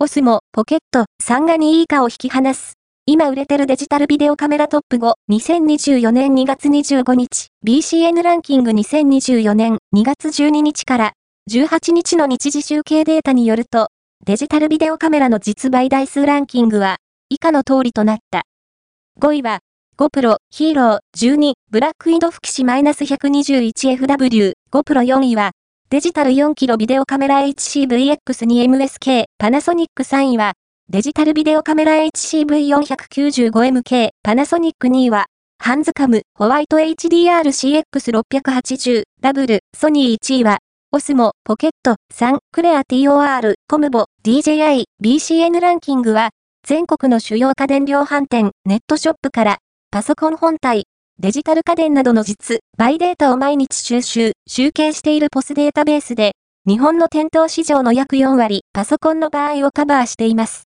オスモ、ポケット、3が2以下を引き離す。今売れてるデジタルビデオカメラトップ5、2024年2月25日、BCN ランキング2024年2月12日から18日の日時集計データによると、デジタルビデオカメラの実売台数ランキングは、以下の通りとなった。5位は、GoPro、ヒーロー、12、ブラックイドフキシ -121FW、GoPro 4位は、デジタル 4kg ビデオカメラ HCVX2MSK、パナソニック3位は、デジタルビデオカメラ HCV495MK、パナソニック2位は、ハンズカム、ホワイト HDR-CX680、ダブル、ソニー1位は、オスモ、ポケット、3、クレア TOR、コムボ、DJI、BCN ランキングは、全国の主要家電量販店、ネットショップから、パソコン本体、デジタル家電などの実、バイデータを毎日収集、集計しているポスデータベースで、日本の店頭市場の約4割、パソコンの場合をカバーしています。